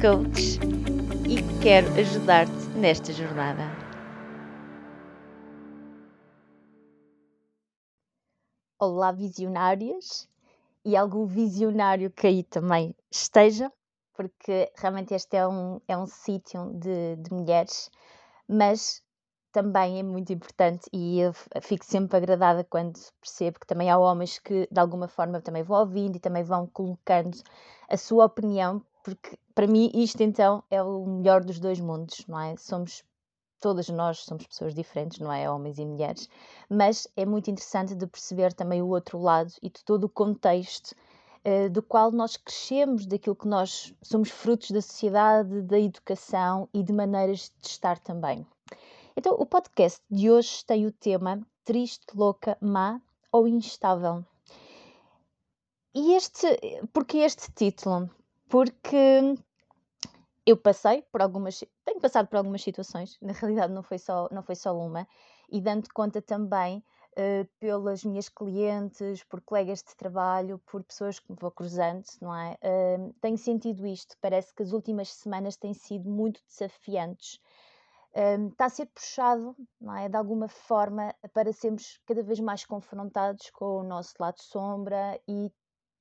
coach e quero ajudar-te nesta jornada. Olá, visionárias e algum visionário que aí também esteja, porque realmente este é um, é um sítio de, de mulheres, mas também é muito importante e eu fico sempre agradada quando percebo que também há homens que de alguma forma também vão ouvindo e também vão colocando a sua opinião, porque para mim isto então é o melhor dos dois mundos, não é? Somos todas nós somos pessoas diferentes, não é? Homens e mulheres, mas é muito interessante de perceber também o outro lado e de todo o contexto uh, do qual nós crescemos, daquilo que nós somos frutos da sociedade, da educação e de maneiras de estar também. Então, o podcast de hoje tem o tema Triste, Louca, Má ou Instável. E este, porque este título? Porque eu passei por algumas, tenho passado por algumas situações, na realidade não foi só, não foi só uma, e dando conta também uh, pelas minhas clientes, por colegas de trabalho, por pessoas que me vou cruzando, não é? Uh, tenho sentido isto, parece que as últimas semanas têm sido muito desafiantes. Uh, está a ser puxado, não é? De alguma forma, para sermos cada vez mais confrontados com o nosso lado sombra e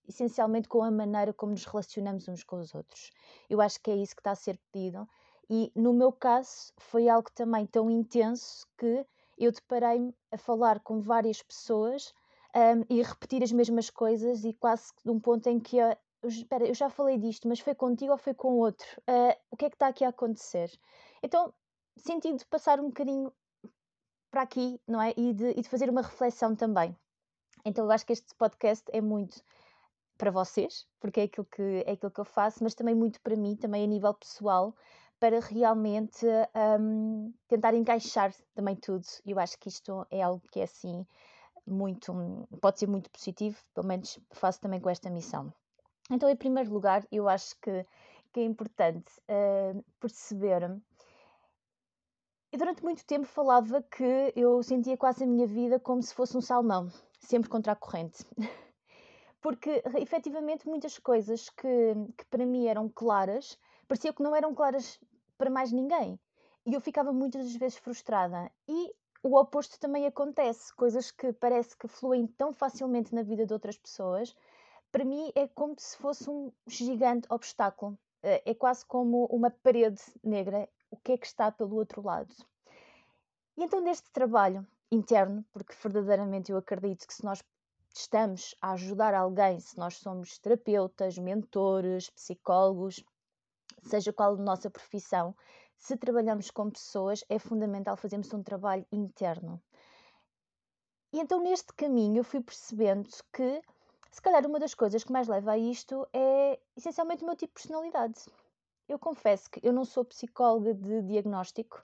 essencialmente com a maneira como nos relacionamos uns com os outros. Eu acho que é isso que está a ser pedido. E no meu caso foi algo também tão intenso que eu deparei-me a falar com várias pessoas um, e repetir as mesmas coisas e quase de um ponto em que eu, espera, eu já falei disto, mas foi contigo ou foi com outro? Uh, o que é que está aqui a acontecer? Então senti de passar um bocadinho para aqui, não é? E de, e de fazer uma reflexão também. Então eu acho que este podcast é muito para vocês, porque é aquilo, que, é aquilo que eu faço, mas também muito para mim, também a nível pessoal, para realmente um, tentar encaixar também tudo. Eu acho que isto é algo que é assim muito, pode ser muito positivo, pelo menos faço também com esta missão. Então, em primeiro lugar, eu acho que, que é importante uh, perceber. Eu durante muito tempo falava que eu sentia quase a minha vida como se fosse um salmão, sempre contra a corrente. porque efetivamente muitas coisas que, que para mim eram claras parecia que não eram claras para mais ninguém. E eu ficava muitas vezes frustrada. E o oposto também acontece. Coisas que parece que fluem tão facilmente na vida de outras pessoas, para mim é como se fosse um gigante obstáculo. Eh, é quase como uma parede negra. O que é que está pelo outro lado? E então, neste trabalho interno, porque verdadeiramente eu acredito que se nós estamos a ajudar alguém, se nós somos terapeutas, mentores, psicólogos, seja qual a nossa profissão, se trabalhamos com pessoas, é fundamental fazermos um trabalho interno. E então, neste caminho, eu fui percebendo que, se calhar, uma das coisas que mais leva a isto é essencialmente o meu tipo de personalidade. Eu confesso que eu não sou psicóloga de diagnóstico,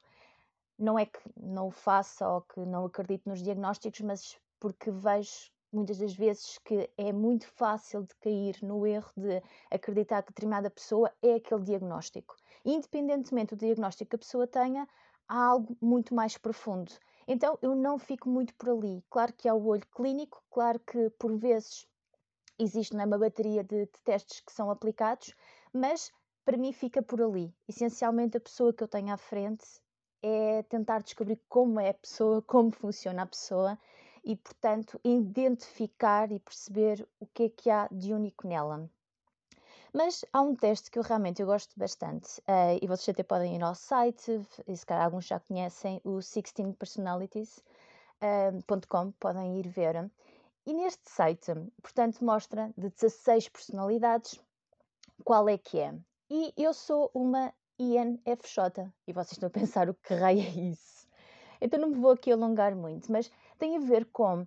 não é que não o faça ou que não acredito nos diagnósticos, mas porque vejo muitas das vezes que é muito fácil de cair no erro de acreditar que determinada pessoa é aquele diagnóstico. Independentemente do diagnóstico que a pessoa tenha, há algo muito mais profundo. Então eu não fico muito por ali. Claro que há o olho clínico, claro que por vezes existe é, uma bateria de, de testes que são aplicados, mas para mim fica por ali. Essencialmente a pessoa que eu tenho à frente é tentar descobrir como é a pessoa, como funciona a pessoa e, portanto, identificar e perceber o que é que há de único nela. Mas há um teste que eu realmente eu gosto bastante uh, e vocês até podem ir ao site, e se calhar alguns já conhecem, o 16personalities.com, uh, podem ir ver. E neste site, portanto, mostra de 16 personalidades qual é que é. E eu sou uma INFJ. E vocês estão a pensar o que raio é isso? Então não me vou aqui alongar muito, mas tem a ver com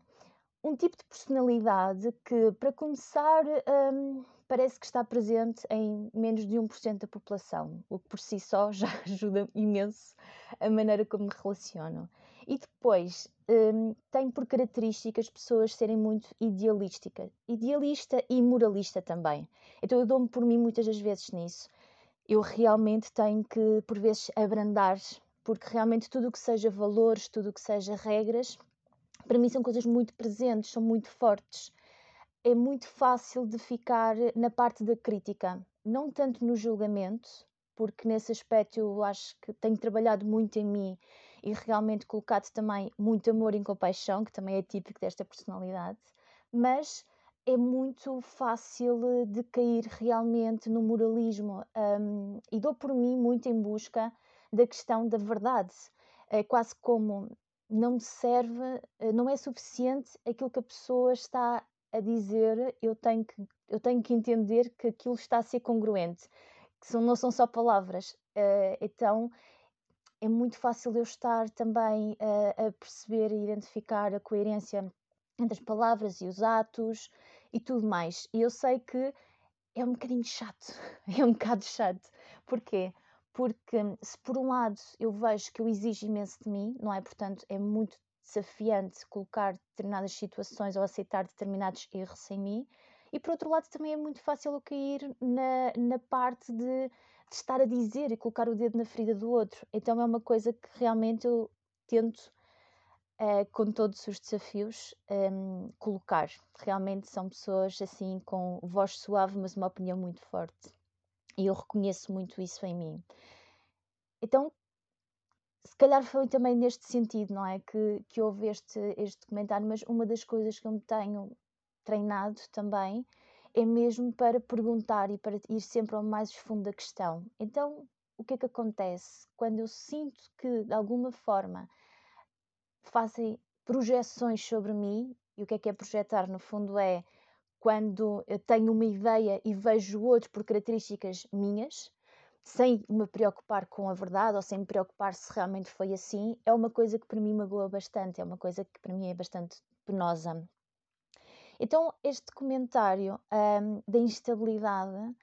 um tipo de personalidade que, para começar, um, parece que está presente em menos de 1% da população, o que por si só já ajuda imenso a maneira como me relaciono. E depois um, tem por características pessoas serem muito idealísticas, idealista e moralista também. Então eu dou-me por mim muitas das vezes nisso. Eu realmente tenho que, por vezes, abrandar, porque realmente tudo o que seja valores, tudo o que seja regras, para mim são coisas muito presentes, são muito fortes. É muito fácil de ficar na parte da crítica, não tanto no julgamento, porque nesse aspecto eu acho que tenho trabalhado muito em mim e realmente colocado também muito amor e compaixão, que também é típico desta personalidade, mas é muito fácil de cair realmente no moralismo um, e dou por mim muito em busca da questão da verdade. É quase como não serve, eh, não é suficiente aquilo que a pessoa está a dizer, eu tenho que, eu tenho que entender que aquilo está a ser congruente, que são, não são só palavras. Uh, então é muito fácil eu estar também uh, a perceber e identificar a coerência entre as palavras e os atos e tudo mais. E eu sei que é um bocadinho chato, é um bocado chato. Porquê? Porque se por um lado eu vejo que eu exijo imenso de mim, não é? Portanto, é muito desafiante colocar determinadas situações ou aceitar determinados erros em mim, e por outro lado também é muito fácil eu cair na, na parte de de estar a dizer e colocar o dedo na ferida do outro. Então é uma coisa que realmente eu tento, uh, com todos os desafios, um, colocar. Realmente são pessoas assim com voz suave, mas uma opinião muito forte. E eu reconheço muito isso em mim. Então, se calhar foi também neste sentido, não é? Que, que houve este, este comentário, mas uma das coisas que eu me tenho treinado também é mesmo para perguntar e para ir sempre ao mais fundo da questão. Então, o que é que acontece quando eu sinto que de alguma forma fazem projeções sobre mim? E o que é que é projetar? No fundo, é quando eu tenho uma ideia e vejo outro por características minhas, sem me preocupar com a verdade ou sem me preocupar se realmente foi assim, é uma coisa que para mim magoa bastante, é uma coisa que para mim é bastante penosa. Então, este comentário um, da instabilidade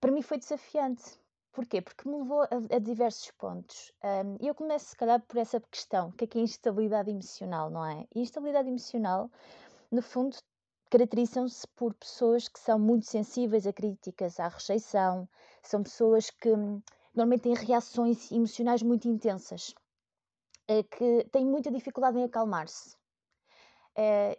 para mim foi desafiante. Porquê? Porque me levou a, a diversos pontos. Um, eu começo, se calhar, por essa questão: o que é, que é instabilidade emocional, não é? E instabilidade emocional, no fundo, caracterizam-se por pessoas que são muito sensíveis a críticas, à rejeição, são pessoas que hum, normalmente têm reações emocionais muito intensas, eh, que têm muita dificuldade em acalmar-se. Eh,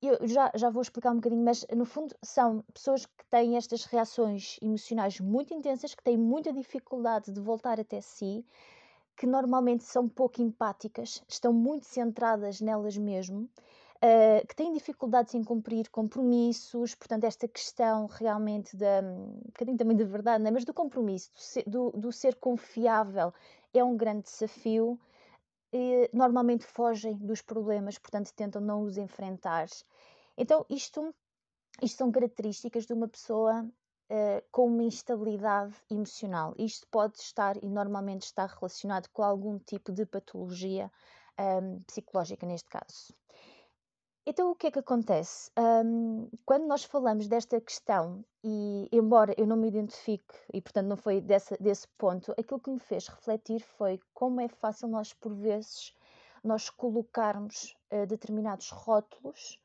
eu já, já vou explicar um bocadinho, mas no fundo são pessoas que têm estas reações emocionais muito intensas, que têm muita dificuldade de voltar até si, que normalmente são pouco empáticas, estão muito centradas nelas mesmo, uh, que têm dificuldades em cumprir compromissos, portanto, esta questão realmente da, um bocadinho também de verdade, é? mas do compromisso, do ser, do, do ser confiável, é um grande desafio normalmente fogem dos problemas, portanto tentam não os enfrentar. Então, isto, isto são características de uma pessoa uh, com uma instabilidade emocional. Isto pode estar e normalmente está relacionado com algum tipo de patologia um, psicológica, neste caso. Então, o que é que acontece? Um, quando nós falamos desta questão, e embora eu não me identifique, e portanto não foi desse, desse ponto, aquilo que me fez refletir foi como é fácil nós, por vezes, nós colocarmos uh, determinados rótulos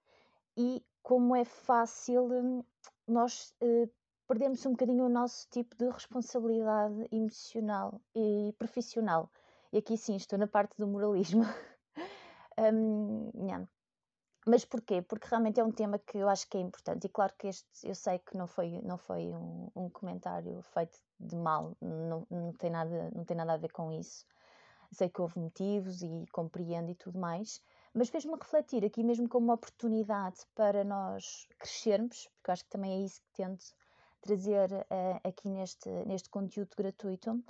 e como é fácil hum, nós uh, perdermos um bocadinho o nosso tipo de responsabilidade emocional e profissional. E aqui sim, estou na parte do moralismo. um, yeah. Mas porquê? Porque realmente é um tema que eu acho que é importante. E claro que este, eu sei que não foi, não foi um, um comentário feito de mal, não, não, tem nada, não tem nada a ver com isso. Sei que houve motivos e compreendo e tudo mais, mas fez-me refletir aqui mesmo como uma oportunidade para nós crescermos, porque eu acho que também é isso que tento trazer uh, aqui neste, neste conteúdo gratuito,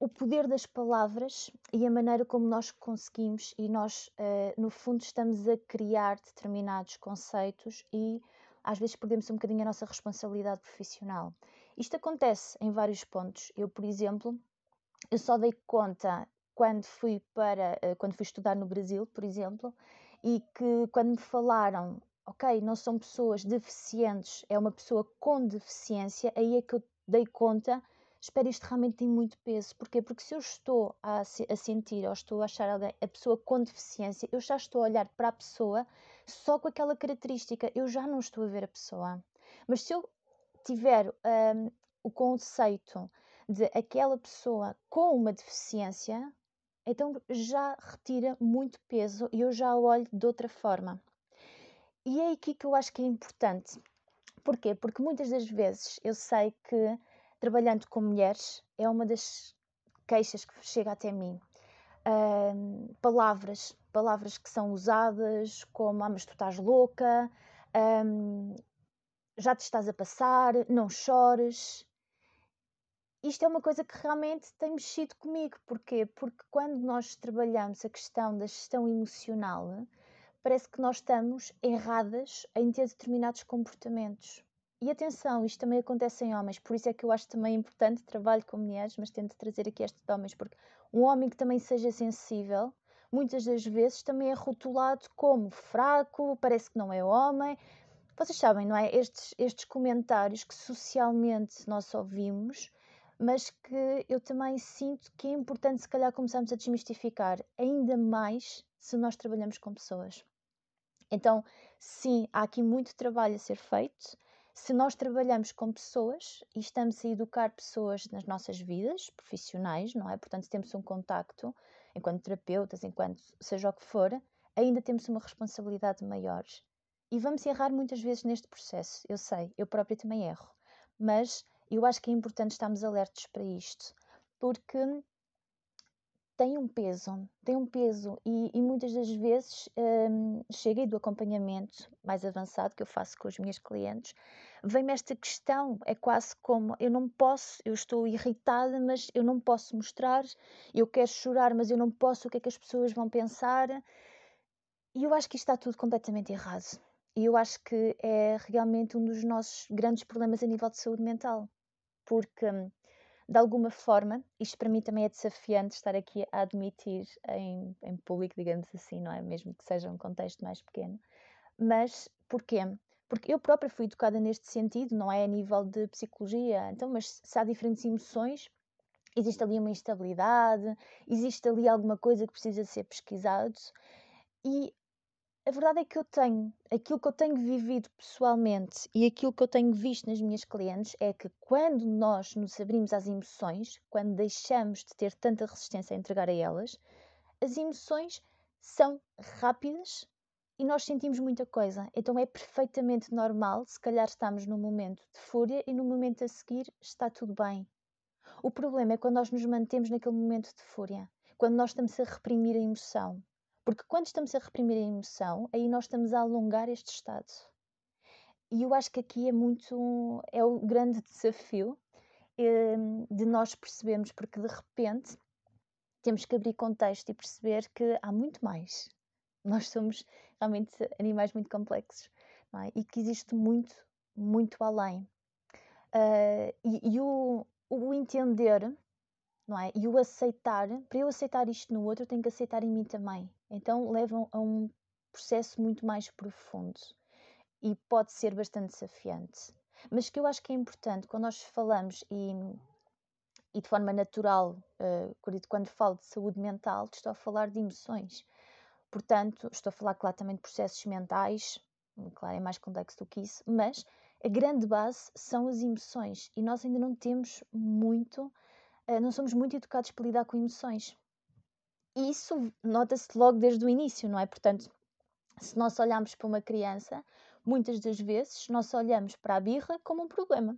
o poder das palavras e a maneira como nós conseguimos e nós, uh, no fundo, estamos a criar determinados conceitos e às vezes perdemos um bocadinho a nossa responsabilidade profissional. Isto acontece em vários pontos. Eu, por exemplo, eu só dei conta quando fui para uh, quando fui estudar no Brasil, por exemplo, e que quando me falaram ok, não são pessoas deficientes, é uma pessoa com deficiência, aí é que eu dei conta, espera, isto realmente tem muito peso. Porquê? Porque se eu estou a, a sentir ou estou a achar alguém, a pessoa com deficiência, eu já estou a olhar para a pessoa só com aquela característica, eu já não estou a ver a pessoa. Mas se eu tiver um, o conceito de aquela pessoa com uma deficiência, então já retira muito peso e eu já olho de outra forma. E é aqui que eu acho que é importante. Porquê? Porque muitas das vezes eu sei que trabalhando com mulheres é uma das queixas que chega até mim. Uh, palavras, palavras que são usadas como ah, mas tu estás louca, um, já te estás a passar, não chores. Isto é uma coisa que realmente tem mexido comigo. Porquê? Porque quando nós trabalhamos a questão da gestão emocional, parece que nós estamos erradas em ter determinados comportamentos. E atenção, isto também acontece em homens, por isso é que eu acho também importante trabalho com mulheres, mas tento trazer aqui este de homens, porque um homem que também seja sensível, muitas das vezes também é rotulado como fraco, parece que não é homem. Vocês sabem, não é? Estes, estes comentários que socialmente nós ouvimos, mas que eu também sinto que é importante, se calhar, começarmos a desmistificar, ainda mais se nós trabalhamos com pessoas. Então, sim, há aqui muito trabalho a ser feito. Se nós trabalhamos com pessoas e estamos a educar pessoas nas nossas vidas profissionais, não é? Portanto, temos um contacto enquanto terapeutas, enquanto seja o que for, ainda temos uma responsabilidade maior. E vamos errar muitas vezes neste processo, eu sei, eu própria também erro, mas eu acho que é importante estarmos alertos para isto, porque tem um peso, tem um peso e, e muitas das vezes um, cheguei do acompanhamento mais avançado que eu faço com os meus clientes, vem-me esta questão, é quase como eu não posso, eu estou irritada, mas eu não posso mostrar, eu quero chorar, mas eu não posso, o que é que as pessoas vão pensar? E eu acho que isto está tudo completamente errado. E eu acho que é realmente um dos nossos grandes problemas a nível de saúde mental, porque hum, de alguma forma, isto para mim também é desafiante estar aqui a admitir em, em público, digamos assim, não é? Mesmo que seja um contexto mais pequeno. Mas porquê? Porque eu própria fui educada neste sentido, não é a nível de psicologia. Então, mas se há diferentes emoções, existe ali uma instabilidade, existe ali alguma coisa que precisa ser pesquisado. E a verdade é que eu tenho, aquilo que eu tenho vivido pessoalmente e aquilo que eu tenho visto nas minhas clientes é que quando nós nos abrimos às emoções, quando deixamos de ter tanta resistência a entregar a elas, as emoções são rápidas e nós sentimos muita coisa. Então é perfeitamente normal, se calhar estamos num momento de fúria e no momento a seguir está tudo bem. O problema é quando nós nos mantemos naquele momento de fúria, quando nós estamos a reprimir a emoção porque quando estamos a reprimir a emoção, aí nós estamos a alongar este estado. E eu acho que aqui é muito, é o grande desafio eh, de nós percebermos, porque de repente temos que abrir contexto e perceber que há muito mais. Nós somos realmente animais muito complexos é? e que existe muito, muito além. Uh, e, e o, o entender não é? E o aceitar, para eu aceitar isto no outro, eu tenho que aceitar em mim também. Então levam a um processo muito mais profundo e pode ser bastante desafiante. Mas que eu acho que é importante quando nós falamos e, e de forma natural, uh, quando falo de saúde mental, estou a falar de emoções. Portanto, estou a falar, claro, também de processos mentais, claro, é mais complexo do que isso, mas a grande base são as emoções e nós ainda não temos muito eh, não somos muito educados para lidar com emoções. Isso nota-se logo desde o início, não é? Portanto, se nós olharmos para uma criança, muitas das vezes nós olhamos para a birra como um problema.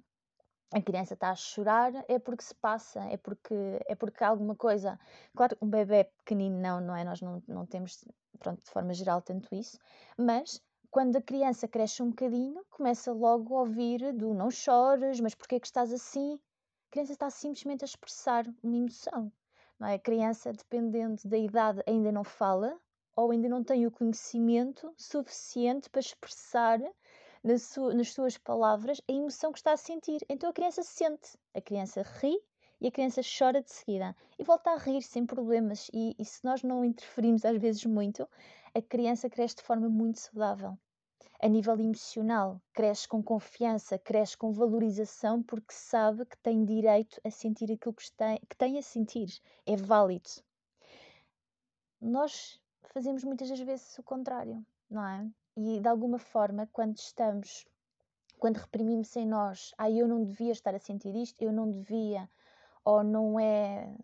A criança está a chorar é porque se passa, é porque é porque alguma coisa. Claro, um bebê pequenino não, não é? Nós não, não temos, pronto, de forma geral, tanto isso, mas quando a criança cresce um bocadinho, começa logo a ouvir do não chores, mas porquê que estás assim? criança está simplesmente a expressar uma emoção. Não é? A criança, dependendo da idade, ainda não fala ou ainda não tem o conhecimento suficiente para expressar nas, su nas suas palavras a emoção que está a sentir. Então a criança sente, a criança ri e a criança chora de seguida e volta a rir sem problemas. E, e se nós não interferimos às vezes muito, a criança cresce de forma muito saudável. A nível emocional, cresce com confiança, cresce com valorização porque sabe que tem direito a sentir aquilo que tem, que tem a sentir, é válido. Nós fazemos muitas das vezes o contrário, não é? E de alguma forma, quando estamos, quando reprimimos em nós, ah, eu não devia estar a sentir isto, eu não devia, ou não é,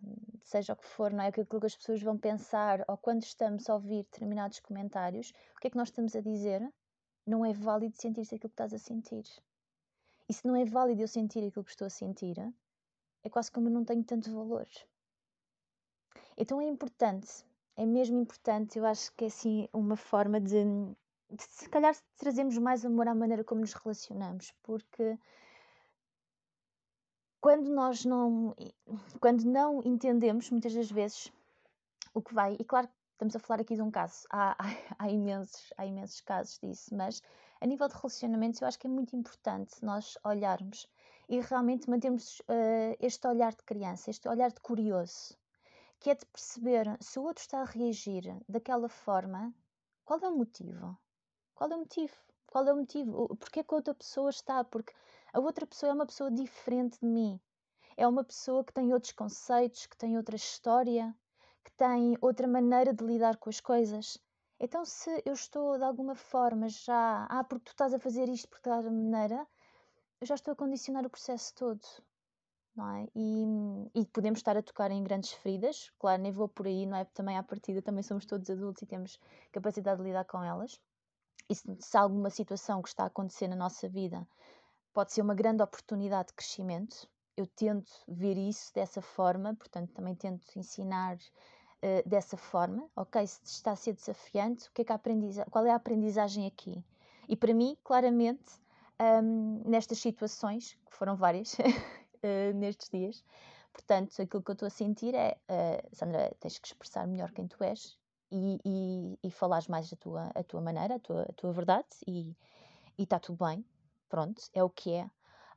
seja o que for, não é aquilo que as pessoas vão pensar, ou quando estamos a ouvir determinados comentários, o que é que nós estamos a dizer? Não é válido sentir-se aquilo que estás a sentir. E se não é válido eu sentir aquilo que estou a sentir, é quase como eu não tenho tanto valor. Então é importante, é mesmo importante, eu acho que é assim uma forma de, de se calhar trazemos mais amor à maneira como nos relacionamos, porque quando nós não, quando não entendemos, muitas das vezes, o que vai, e claro estamos a falar aqui de um caso, há, há, há, imensos, há imensos casos disso, mas a nível de relacionamentos eu acho que é muito importante nós olharmos e realmente mantermos uh, este olhar de criança, este olhar de curioso, que é de perceber se o outro está a reagir daquela forma, qual é o motivo? Qual é o motivo? Qual é o motivo? Porquê que a outra pessoa está? Porque a outra pessoa é uma pessoa diferente de mim. É uma pessoa que tem outros conceitos, que tem outra história, que tem outra maneira de lidar com as coisas. Então, se eu estou de alguma forma já, ah, porque tu estás a fazer isto por tal maneira, eu já estou a condicionar o processo todo. Não é? e, e podemos estar a tocar em grandes feridas, claro, nem vou por aí, não é? Também à partida, também somos todos adultos e temos capacidade de lidar com elas. E se, se alguma situação que está a acontecer na nossa vida pode ser uma grande oportunidade de crescimento. Eu tento ver isso dessa forma, portanto, também tento ensinar uh, dessa forma. Ok, se está a ser desafiante, o que é que aprendiza qual é a aprendizagem aqui? E para mim, claramente, um, nestas situações, que foram várias uh, nestes dias, portanto, aquilo que eu estou a sentir é: uh, Sandra, tens que expressar melhor quem tu és e, e, e falares mais a tua, a tua maneira, a tua, a tua verdade, e está tudo bem pronto, é o que é.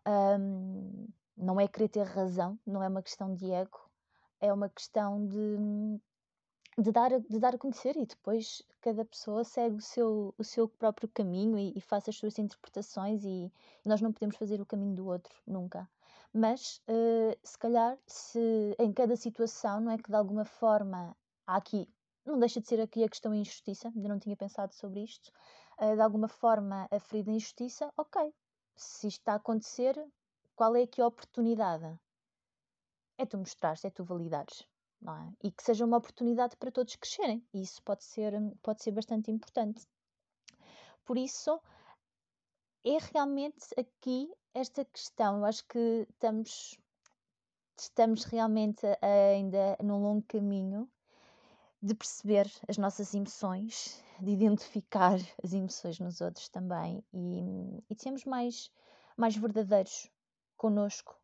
Um, não é querer ter razão, não é uma questão de ego, é uma questão de, de, dar, de dar a conhecer e depois cada pessoa segue o seu, o seu próprio caminho e, e faz as suas interpretações e nós não podemos fazer o caminho do outro, nunca. Mas uh, se calhar, se em cada situação, não é que de alguma forma há aqui, não deixa de ser aqui a questão injustiça, ainda não tinha pensado sobre isto, uh, de alguma forma a ferida injustiça, ok, se isto está a acontecer, qual é aqui a oportunidade? É tu mostrares, é tu validares. É? E que seja uma oportunidade para todos crescerem. E isso pode ser, pode ser bastante importante. Por isso, é realmente aqui esta questão. Eu acho que estamos, estamos realmente ainda num longo caminho de perceber as nossas emoções, de identificar as emoções nos outros também e, e de sermos mais, mais verdadeiros connosco.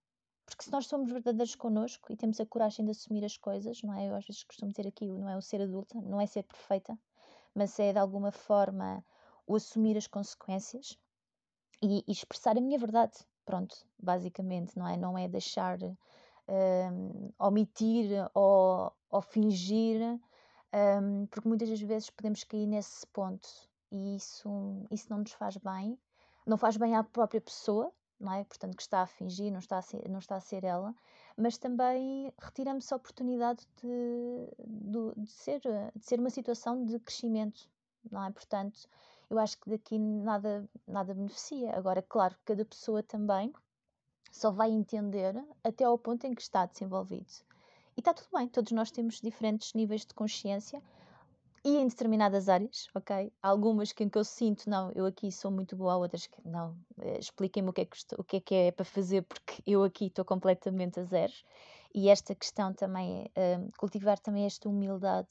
Porque se nós somos verdadeiros connosco e temos a coragem de assumir as coisas, não é? Eu às vezes costumo dizer aqui, não é o ser adulta, não é ser perfeita, mas é de alguma forma o assumir as consequências e, e expressar a minha verdade. Pronto, basicamente, não é? Não é deixar um, omitir ou, ou fingir um, porque muitas das vezes podemos cair nesse ponto e isso, isso não nos faz bem, não faz bem à própria pessoa, não é? Portanto, que está a fingir, não está a ser, não está a ser ela, mas também retiramos a oportunidade de, de, de, ser, de ser uma situação de crescimento, não é? Portanto, eu acho que daqui nada, nada beneficia. Agora, claro, cada pessoa também só vai entender até ao ponto em que está desenvolvido. E está tudo bem, todos nós temos diferentes níveis de consciência e em determinadas áreas, ok? Algumas que, que eu sinto, não, eu aqui sou muito boa, outras que não, eh, expliquem-me o, que é que, o que é que é para fazer, porque eu aqui estou completamente a zero. E esta questão também, uh, cultivar também esta humildade,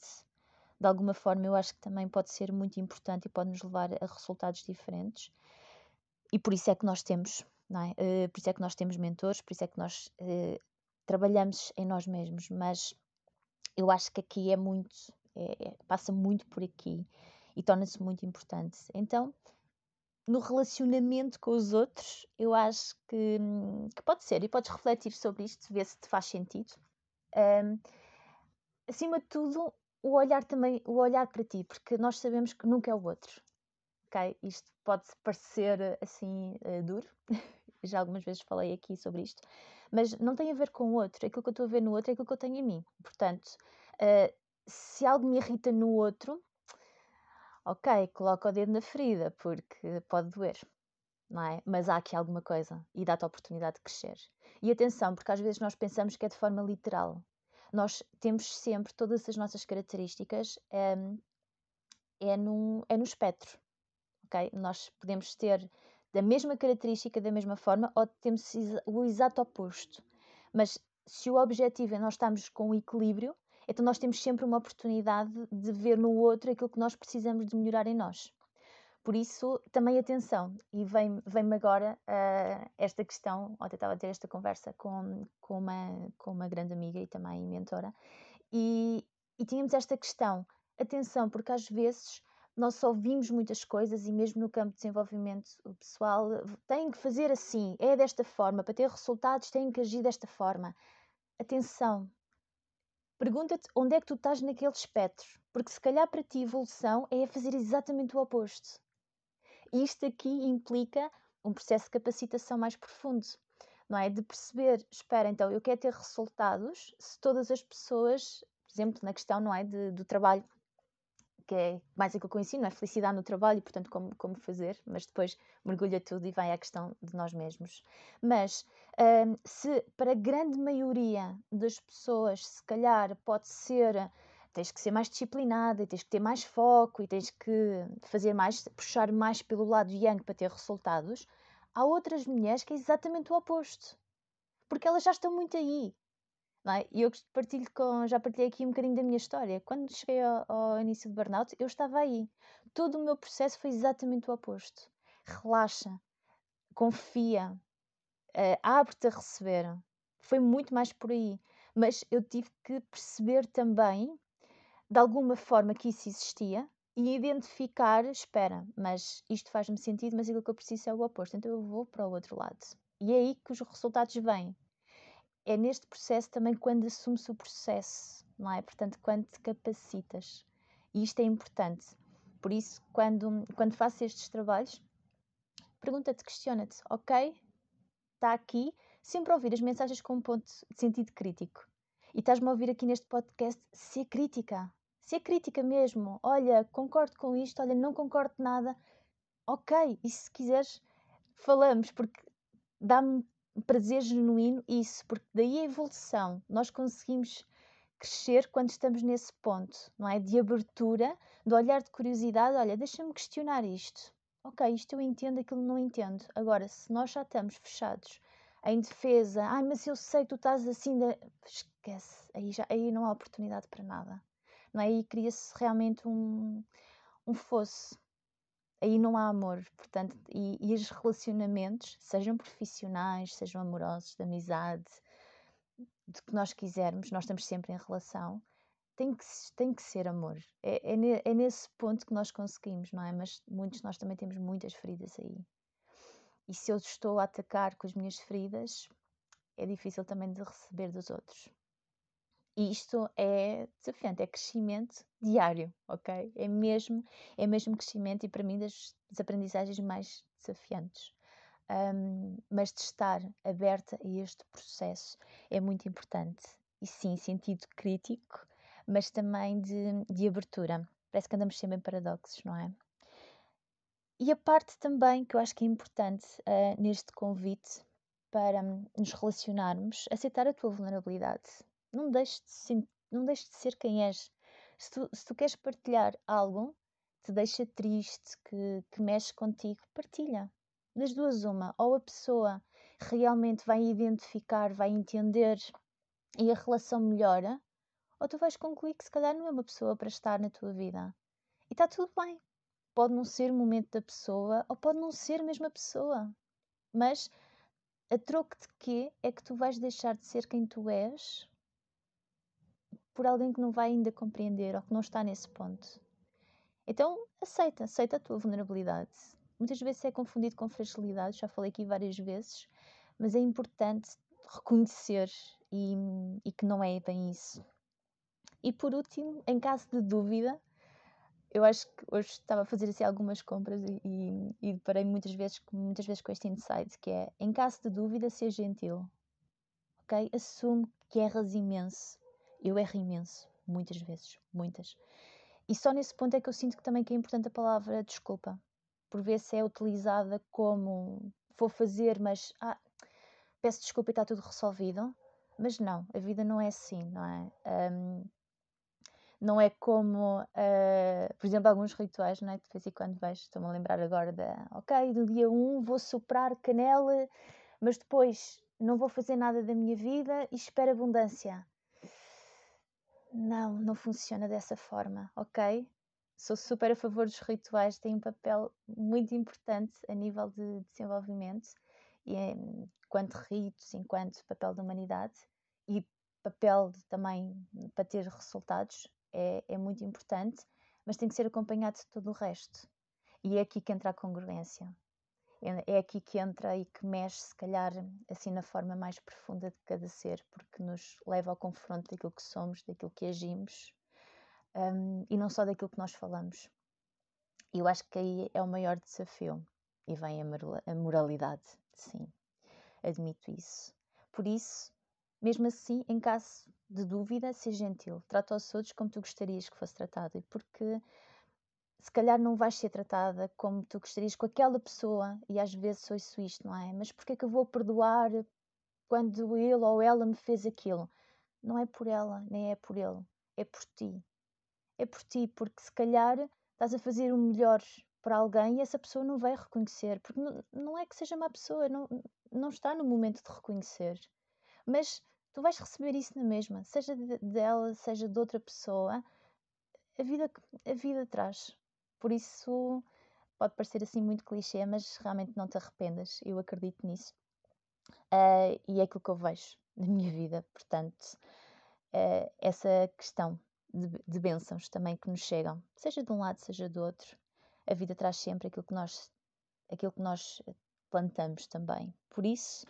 de alguma forma, eu acho que também pode ser muito importante e pode nos levar a resultados diferentes. E por isso é que nós temos, não é? Uh, por isso é que nós temos mentores, por isso é que nós uh, trabalhamos em nós mesmos, mas eu acho que aqui é muito, é, passa muito por aqui e torna-se muito importante. Então, no relacionamento com os outros, eu acho que, que pode ser, e podes refletir sobre isto, ver se te faz sentido. Um, acima de tudo, o olhar também, o olhar para ti, porque nós sabemos que nunca é o outro. ok? Isto pode parecer assim uh, duro, já algumas vezes falei aqui sobre isto, mas não tem a ver com o outro. Aquilo que eu estou a ver no outro é aquilo que eu tenho em mim. Portanto, uh, se algo me irrita no outro, ok, coloca o dedo na ferida, porque pode doer, não é? Mas há aqui alguma coisa e dá-te a oportunidade de crescer. E atenção, porque às vezes nós pensamos que é de forma literal. Nós temos sempre todas as nossas características é, é, num, é no espectro, ok? Nós podemos ter da mesma característica, da mesma forma, ou temos o exato oposto. Mas se o objetivo é nós estarmos com o equilíbrio, então nós temos sempre uma oportunidade de ver no outro aquilo que nós precisamos de melhorar em nós. Por isso, também atenção, e vem-me vem agora uh, esta questão, ontem estava a ter esta conversa com, com, uma, com uma grande amiga e também mentora, e, e tínhamos esta questão, atenção, porque às vezes nós ouvimos muitas coisas e mesmo no campo de desenvolvimento pessoal tem que fazer assim, é desta forma, para ter resultados tem que agir desta forma. Atenção, pergunta-te onde é que tu estás naquele espectro, porque se calhar para ti evolução é fazer exatamente o oposto. Isto aqui implica um processo de capacitação mais profundo, não é? De perceber, espera, então eu quero ter resultados se todas as pessoas, por exemplo, na questão, não é? De, do trabalho, que é mais aquilo que eu ensino, é felicidade no trabalho, e portanto como, como fazer, mas depois mergulha tudo e vai à questão de nós mesmos. Mas um, se para a grande maioria das pessoas, se calhar pode ser tens que ser mais disciplinada e tens que ter mais foco e tens que fazer mais, puxar mais pelo lado yang para ter resultados. Há outras mulheres que é exatamente o oposto, porque elas já estão muito aí. É? E eu partilho com, já partilhei aqui um bocadinho da minha história. Quando cheguei ao, ao início do burnout, eu estava aí. Todo o meu processo foi exatamente o oposto. Relaxa, confia, uh, abre-te a receber. Foi muito mais por aí. Mas eu tive que perceber também de alguma forma que isso existia e identificar, espera, mas isto faz-me sentido, mas aquilo que eu preciso é o oposto, então eu vou para o outro lado. E é aí que os resultados vêm. É neste processo também quando assumes o processo, não é? Portanto, quando te capacitas. E isto é importante. Por isso, quando, quando faço estes trabalhos, pergunta-te, questiona-te, ok? Está aqui, sempre ouvir as mensagens com um ponto de sentido crítico. E estás-me a ouvir aqui neste podcast ser crítica ser crítica mesmo, olha, concordo com isto, olha, não concordo nada, ok, e se quiseres, falamos, porque dá-me prazer genuíno isso, porque daí a evolução, nós conseguimos crescer quando estamos nesse ponto, não é? De abertura, de olhar de curiosidade, olha, deixa-me questionar isto. Ok, isto eu entendo, aquilo não entendo. Agora, se nós já estamos fechados em defesa, ai, mas eu sei que tu estás assim, de... esquece, aí, já, aí não há oportunidade para nada não é? E cria-se realmente um, um fosse. Aí não há amor, portanto, e, e os relacionamentos, sejam profissionais, sejam amorosos, de amizade, de que nós quisermos, nós estamos sempre em relação, tem que, tem que ser amor. É, é, é, nesse ponto que nós conseguimos, não é? Mas muitos nós também temos muitas feridas aí. E se eu estou a atacar com as minhas feridas, é difícil também de receber dos outros. E isto é desafiante, é crescimento diário, ok? É mesmo, é mesmo crescimento e para mim das, das aprendizagens mais desafiantes. Um, mas de estar aberta a este processo é muito importante. E sim, sentido crítico, mas também de, de abertura. Parece que andamos sempre em paradoxos, não é? E a parte também que eu acho que é importante uh, neste convite para nos relacionarmos, aceitar a tua vulnerabilidade não deixes de, ser, não deixes de ser quem és. Se tu, se tu queres partilhar algo que te deixa triste, que, que mexe contigo, partilha. Das duas, uma. Ou a pessoa realmente vai identificar, vai entender e a relação melhora, ou tu vais concluir que se calhar não é uma pessoa para estar na tua vida. E está tudo bem. Pode não ser o momento da pessoa, ou pode não ser a mesma pessoa. Mas a troco de quê é que tu vais deixar de ser quem tu és por alguém que não vai ainda compreender ou que não está nesse ponto. Então, aceita, aceita a tua vulnerabilidade. Muitas vezes é confundido com fragilidade, já falei aqui várias vezes, mas é importante reconhecer e, e que não é bem isso. E por último, em caso de dúvida, eu acho que hoje estava a fazer assim algumas compras e, e, e deparei muitas vezes, muitas vezes com este insight, que é, em caso de dúvida, seja gentil, ok? Assume que erras imenso. Eu erro imenso, muitas vezes, muitas. E só nesse ponto é que eu sinto que também que é importante a palavra desculpa. Por vezes é utilizada como vou fazer, mas ah, peço desculpa e está tudo resolvido. Mas não, a vida não é assim, não é? Um, não é como, uh, por exemplo, alguns rituais, não é? De vez em quando vejo, estou-me a lembrar agora da, ok, do dia 1 vou soprar canela, mas depois não vou fazer nada da minha vida e espero abundância. Não, não funciona dessa forma, ok? Sou super a favor dos rituais, têm um papel muito importante a nível de desenvolvimento, e enquanto ritos, enquanto papel da humanidade e papel de, também para ter resultados é, é muito importante, mas tem que ser acompanhado de todo o resto. E é aqui que entra a congruência. É, aqui que entra e que mexe, se calhar, assim na forma mais profunda de cada ser, porque nos leva ao confronto daquilo que somos, daquilo que agimos um, e não só daquilo que nós falamos. E eu acho que aí é o maior desafio. E vem a moralidade, sim, admito isso. Por isso, mesmo assim, em caso de dúvida, seja gentil. Trata os outros como tu gostarias que fosse tratado. Porque se calhar não vais ser tratada como tu gostarias com aquela pessoa, e às vezes sou isso isto, não é? Mas porque é que eu vou perdoar quando ele ou ela me fez aquilo? Não é por ela, nem é por ele, é por ti. É por ti, porque se calhar estás a fazer o melhor para alguém e essa pessoa não vai reconhecer, porque não, não é que seja má pessoa, não, não está no momento de reconhecer. Mas tu vais receber isso na mesma, seja dela, seja de outra pessoa, a vida, a vida traz. Por isso, pode parecer assim muito clichê, mas realmente não te arrependas, eu acredito nisso. Uh, e é aquilo que eu vejo na minha vida, portanto, uh, essa questão de, de bênçãos também que nos chegam, seja de um lado, seja do outro, a vida traz sempre aquilo que nós, aquilo que nós plantamos também. Por isso,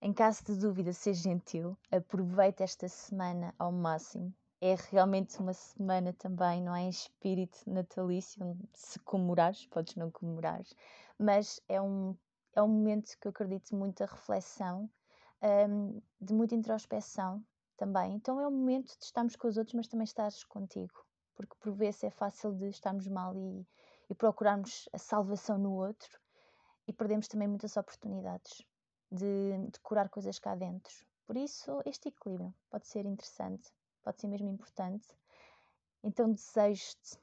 em caso de dúvida, seja gentil, aproveite esta semana ao máximo. É realmente uma semana também, não é? Em espírito natalício, se comemorares, podes não comemorar, mas é um, é um momento que eu acredito muito a reflexão, um, de muita introspeção também. Então é um momento de estarmos com os outros, mas também estares contigo, porque por vezes é fácil de estarmos mal e, e procurarmos a salvação no outro e perdemos também muitas oportunidades de, de curar coisas cá dentro. Por isso, este equilíbrio pode ser interessante, pode ser mesmo importante. Então, desejo-te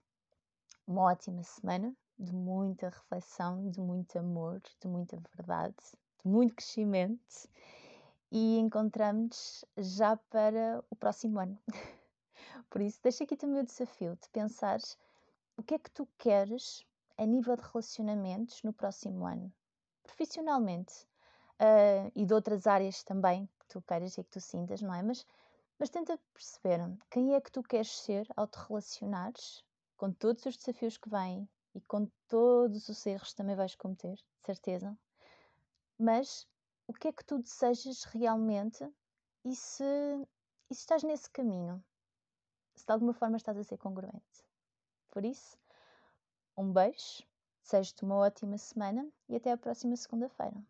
uma ótima semana de muita reflexão, de muito amor, de muita verdade, de muito crescimento e encontramos já para o próximo ano. Por isso, deixa aqui também o desafio de pensares o que é que tu queres a nível de relacionamentos no próximo ano. Profissionalmente, uh, e de outras áreas também que tu queiras e que tu sintas, não é? Mas, mas tenta perceber quem é que tu queres ser ao te relacionares com todos os desafios que vêm e com todos os erros que também vais cometer, certeza. Mas o que é que tu desejas realmente e se, e se estás nesse caminho? Se de alguma forma estás a ser congruente. Por isso, um beijo, desejo-te uma ótima semana e até a próxima segunda-feira.